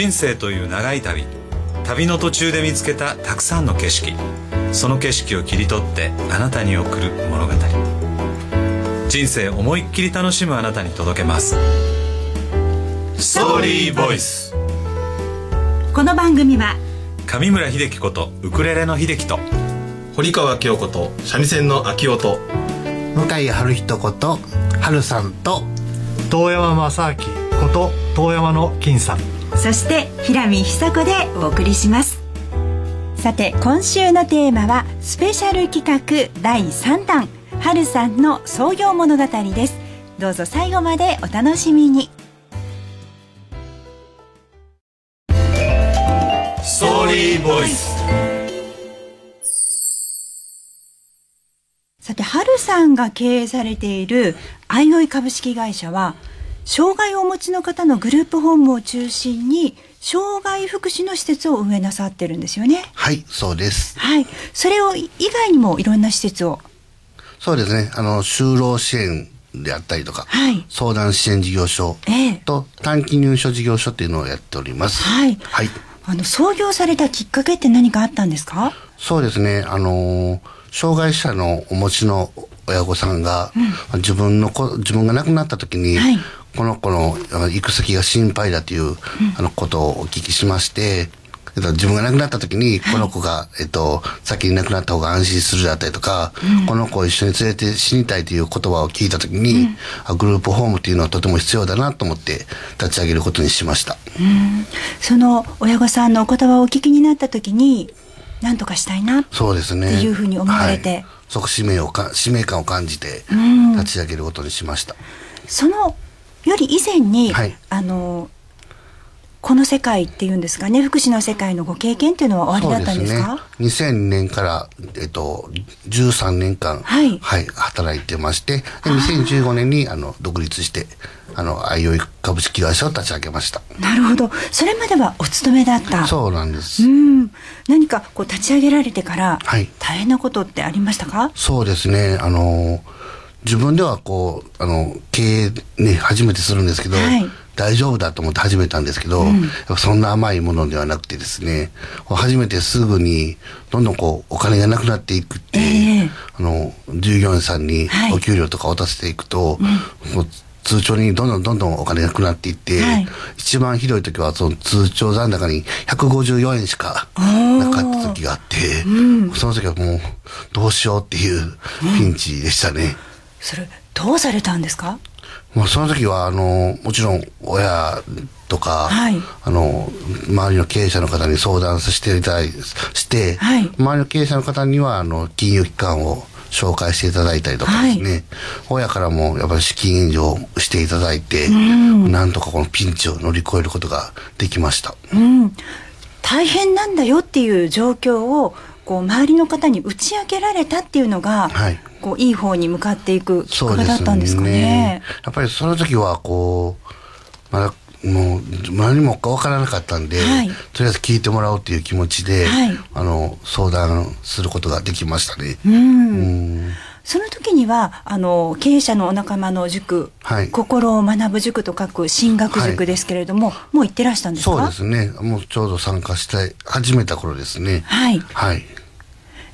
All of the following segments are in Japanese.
人生という長い旅。旅の途中で見つけたたくさんの景色。その景色を切り取ってあなたに送る物語。人生思いっきり楽しむあなたに届けます。ストーリーボイスこの番組は上村秀樹ことウクレレの秀樹と堀川京子と三味線の秋夫と向井春人こと春さんと遠山正明こと遠山の金さんそして平見久子でお送りします。さて今週のテーマはスペシャル企画第3弾春さんの創業物語です。どうぞ最後までお楽しみに。ストーリーボイスさて春さんが経営されているあいおい株式会社は障害をお持ちの方のグループホームを中心に障害福祉の施設を運営なさってるんですよね。はいそうです。はい。それを以外にもいろんな施設を。そうですね。あの就労支援であったりとか、はい。相談支援事業所ええ。と短期入所事業所っていうのをやっております。はい。はい。あの創業されたきっかけって何かあったんですか？そうですね。あのー障害者のお持ちの親御さんが、自分の子自分が亡くなった時に、はいこの子の行く先が心配だという、あのことをお聞きしまして、えっと、自分が亡くなった時に、この子が、えっと、先に亡くなった方が安心するだったりとか、この子を一緒に連れて死にたいという言葉を聞いた時に、あグループホームっていうのはとても必要だなと思って立ち上げることにしました。その親御さんのお言葉をお聞きになった時に何とかしたいなそうですね。っていうふうに思われて。はい、そこ使命をか、使命感を感じて、ん。立ち上げることにしました。そのより以前に、はい。あのこの世界っていうんですかね福祉の世界のご経験っていうのはおありだったんですか？ですね。2000年から、えっと、13年間、はい。働いてまして、で2015年に、あの、独立して、あの、あいおい株式会社を立ち上げました。なるほど。それまではお勤めだった。そうなんです。うん。何かこう立ち上げられてからはい。大変なことってありましたか、そうですね。あの、自分ではこう、あの、経営ね、初めてするんですけど、はい。大丈夫だと思って始めたんですけど、やっぱそんな甘いものではなくてですね、こう始めてすぐに、どんどんこう、お金がなくなっていくって、ええ。あの、従業員さんにはい。お給料とか渡していくと、もう通帳にどんどんどんどんお金がなくなっていって、はい。一番ひどい時はその通帳残高に154円しかなかった時があって、その時はもうどうしようっていうピンチでしたね。それどうされたんですか？もうその時はあのもちろん親とか、はい。あの周りの経営者の方に相談させていただいして、はい。周りの経営者の方にはあの金融機関を紹介していただいたりとかですね、親からもやっぱり資金援助をしていただいて、なんとかこのピンチを乗り越えることができました。うん。大変なんだよっていう状況をこう周りの方に打ち明けられたっていうのが、はいこういい方に向かっていくきっかけだったんですかね。やっぱりその時はこう、まだもう何も分からなかったんで、はいとりあえず聞いてもらおうっていう気持ちで、はいあの相談することができましたね。うんうんその時にはあの経営者のお仲間の塾、はい心を学ぶ塾と書く進学塾ですけれども、もう行ってらしたんですか？そうですね。もうちょうど参加して始めた頃ですね。はいはい。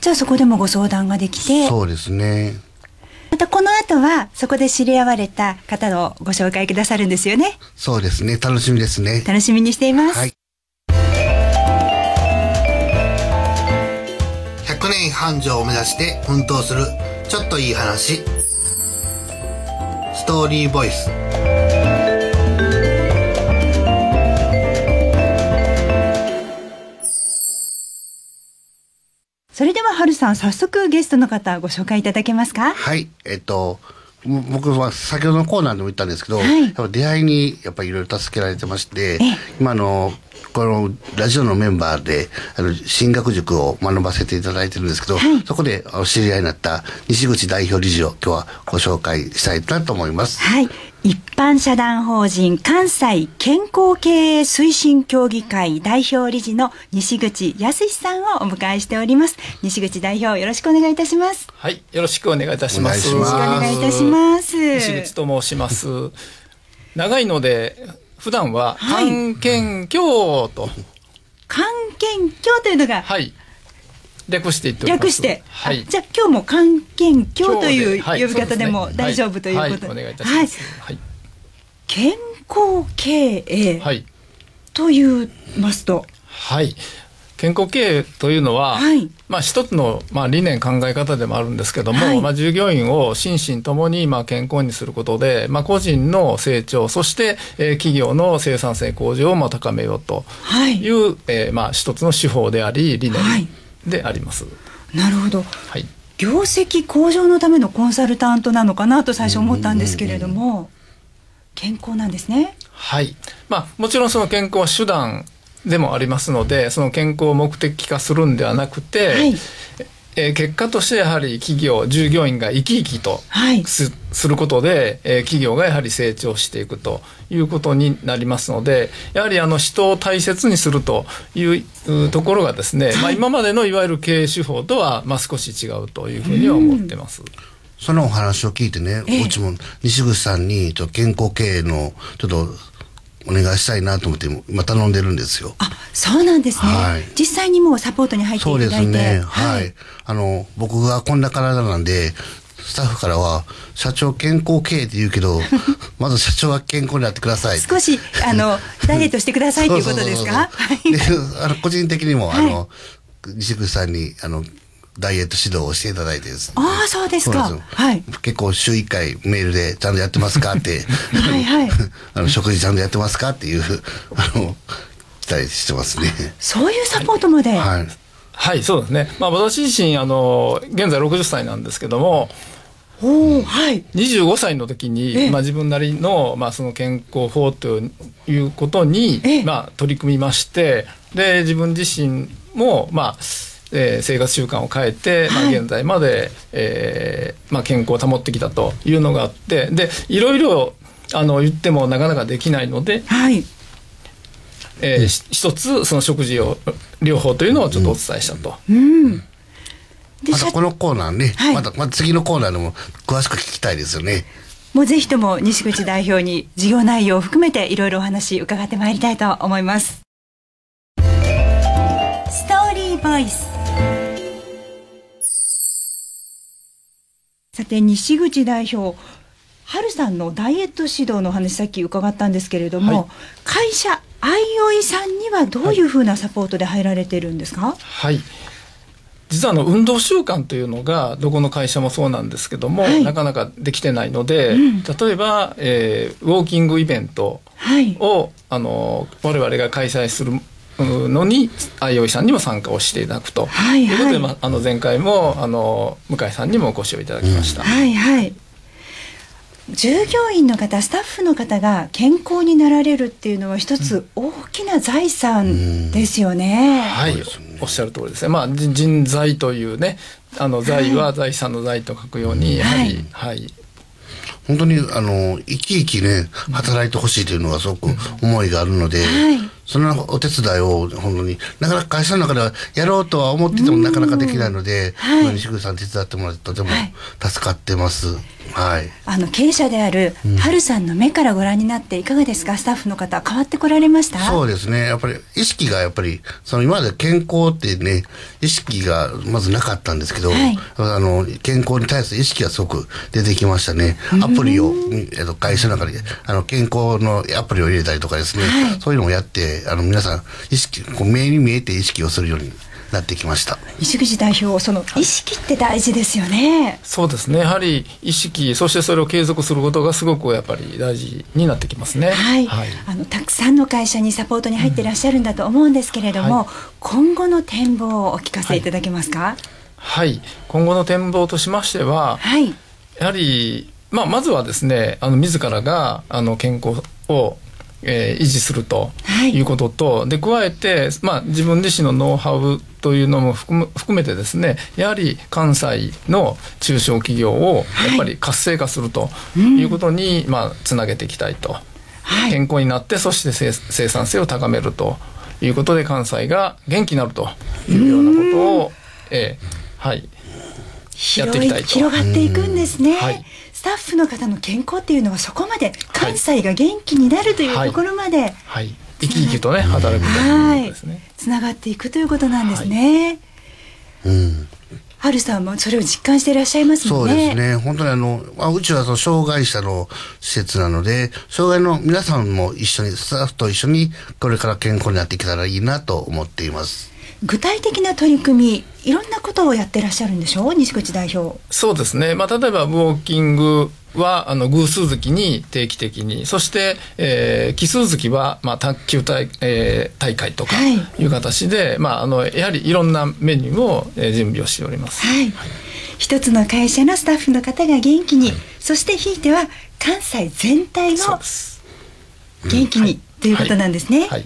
じゃあそこでもご相談ができてそうですね。またこの後はそこで知り合われた方をご紹介くださるんですよねそうですね。楽しみですね。楽しみにしています、はい。100年繁盛を目指して奮闘するちょっといい話。ストーリーボイス。それでは春さん早速ゲストの方ご紹介いただけますか？はい、えっと、も僕は先ほどのコーナーでも言ったんですけど、はい出会いにやっぱりいろいろ助けられてましてええ、今あの、このラジオのメンバーで、あの、進学塾を学ばせていただいてるんですけど、はいそこであの知り合いになった西口代表理事を今日はご紹介したいなと思います。はい。一般社団法人関西健康経営推進協議会代表理事の西口康さんをお迎えしております。西口代表よろしくお願いいたします。はい、よろしくお願いいたします。よろしくお願いいたします。西口と申します。長いので、普段ははい関健協と、関係協というのがはい、略して。略して、はい。あ。じゃあ今日も関係協というはい。呼び方でも大丈夫ということで、はい。はい。お願いいたします。はい。健康経営はい。と言いますと、はい。健康経営というのは、はい。まあ一つの、まあ、理念考え方でもあるんですけども、はい。まあ、従業員を心身ともにまあ健康にすることで、まあ、個人の成長そして、えー企業の生産性向上をまあ高めようとはい。い、う、えーまあ、一つの手法であり理はい。念であります。なるほど。はい業績向上のためのコンサルタントなのかなと最初思ったんですけれども、健康なんですね。はいまあ、もちろんその健康は手段でもありますのでその健康を目的化するんではなくて、はいえー結果としてやはり企業従業員が生き生きとはい。す,、することで、えー企業がやはり成長していくということになりますのでやはりあの人を大切にするといううところがですね、まあ、今までのいわゆる経営手法とは、まあ、少し違うというふうには思ってます。そのお話を聞いてね、ええ。うちも西口さんにちょっと健康経営のちょっとお願いしたいなと思って今頼んでるんですよ。あ、そうなんですね。はい実際にもうサポートに入っていそうでただいて。すね。はい。あの、僕がこんな体なんで、スタッフからは、社長健康経営って言うけど、まず社長は健康になってください。少しあの ダイエットしてくださいということですか？そうそうそうそうで、あの、個人的にも、はいあの、西口さんに、あの、ダイエット指導をしていただいてですね。ああそうですかはい結構週1回メールでちゃんとやってますかって。はいはい あの、食事ちゃんとやってますかっていう、あの、期待してますね。そういうサポートまで。はい。はいそうですね、まあ、私自身あの現在60歳なんですけどもおおはい。25歳の時に、ええまあ、自分なりの,、まあその健康法ということに、ええまあ、取り組みましてで自分自身も、まあえー生活習慣を変えて、まあ、はい現在まで、えーまあ、健康を保ってきたというのがあってでいろいろあの言ってもなかなかできないので、はい。えーし一つその食事を療法というのをちょっとお伝えしたと。うん。で社またこのコーナーね、はいまた、また次のコーナーでも詳しく聞きたいですよね。もうぜひとも西口代表に事業内容を含めていろいろお話伺ってまいりたいと思います。ストーリーボイス。さて西口代表、春さんのダイエット指導のお話さっき伺ったんですけれども、はい会社あいおいさんにはどういうふうなサポートで入られてるんですか？はい実はあの運動習慣というのがどこの会社もそうなんですけども、はいなかなかできてないので、うん例えば、えーウォーキングイベントはい。をあの我々が開催するのにあいおいさんにも参加をしていただくと、はいい。うことで、はいまあ、あの前回もあの向井さんにもご視聴いただきました。はいはい。従業員の方、スタッフの方が健康になられるっていうのは一つ大きな財産ですよね。はい、おっしゃる通りですね。まあ人人財というね、あの財は財産の財と書くように、やはり、はい、本当に、あの、生き生きね、働いてほしいというのがすごく思いがあるので、はいそのお手伝いを本当に、なかなか会社の中ではやろうとは思っててもなかなかできないので、はい。まあ西口さん手伝ってもらってとてもはい。助かってます。はい。あの経営者である春さんの目からご覧になっていかがですか？スタッフの方変わってこられました？そうですね。やっぱり意識がやっぱり、その今まで健康ってね、意識がまずなかったんですけど、はい。あの、健康に対する意識がすごく出てきましたね。アプリを、えっと、会社の中で、あの、健康のアプリを入れたりとかですね、はい。そういうのをやって、あの、皆さん、意識、こう目に見えて意識をするようになってきました。石口代表その意識って大事ですよねそうですね。やはり意識、そしてそれを継続することがすごくやっぱり大事になってきますね。はい、はい。あのたくさんの会社にサポートに入っていらっしゃるんだと思うんですけれども、は今後の展望をお聞かせいただけますか？はい。今後の展望としましては、はいやはり、まあ、まずはですね、あの、自らが、あの、健康を、えー維持するとはい。いうことと、で、加えて、まあ、自分自身のノウハウというのも含む含めてですね、やはり関西の中小企業を、やっぱり活性化するということに、まあ、つなげていきたいと。はい。健康になって、そして生生産性を高めるということで、関西が元気になるというようなことを、えーはい、やっていきたいと。広がっていくんですね、はいスタッフの方の健康っていうのはそこまで関西が元気になるというところまで、はい生き生きとね働くということですね、つながっていくということなんですね。うんはるさんもそれを実感していらっしゃいますもそんね。うですね。本当にあの、まあ、うちはその障害者の施設なので、障害の皆さんも一緒に、スタッフと一緒に、これから健康になっていけたらいいなと思っています。具体的な取り組み、いろんなことをやってらっしゃるんでしょう、西口代表。そうですね、まあ、例えばウォーキングはあの偶数月に定期的に。そして、えー奇数月は、まあ、卓球大,、えー大会とかはい。いう形で、まあ、あのやはりいろんなメニューを、えー準備をしております。はい。一つの会社のスタッフの方が元気に、そしてひいては関西全体の元気に、ということなんですね。はい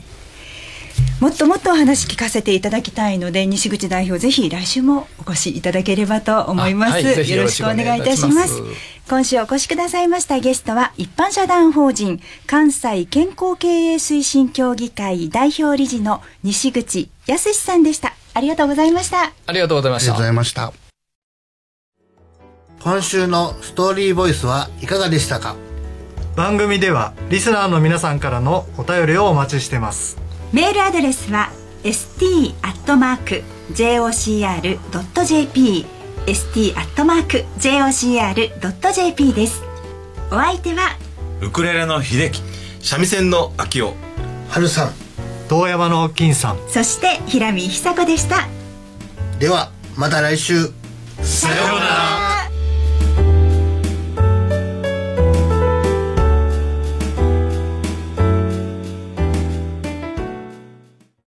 もっともっとお話聞かせていただきたいので西口代表ぜひ来週もお越しいただければと思います、あはいぜひよろしくお願いいたします。よろしくお願いいたします。今週お越しくださいましたゲストは一般社団法人関西健康経営推進協議会代表理事の西口康さんでした。ありがとうございました。ありがとうございました。ありがとうございました。今週のストーリーボイスはいかがでしたか？番組ではリスナーの皆さんからのお便りをお待ちしてますメールアドレスは st.jocr.jp st.jocr.jp です。お相手はウクレレの秀樹。三味線の秋夫。はるさん。遠山の金さん。そして平見久子でした。では、また来週。さようなら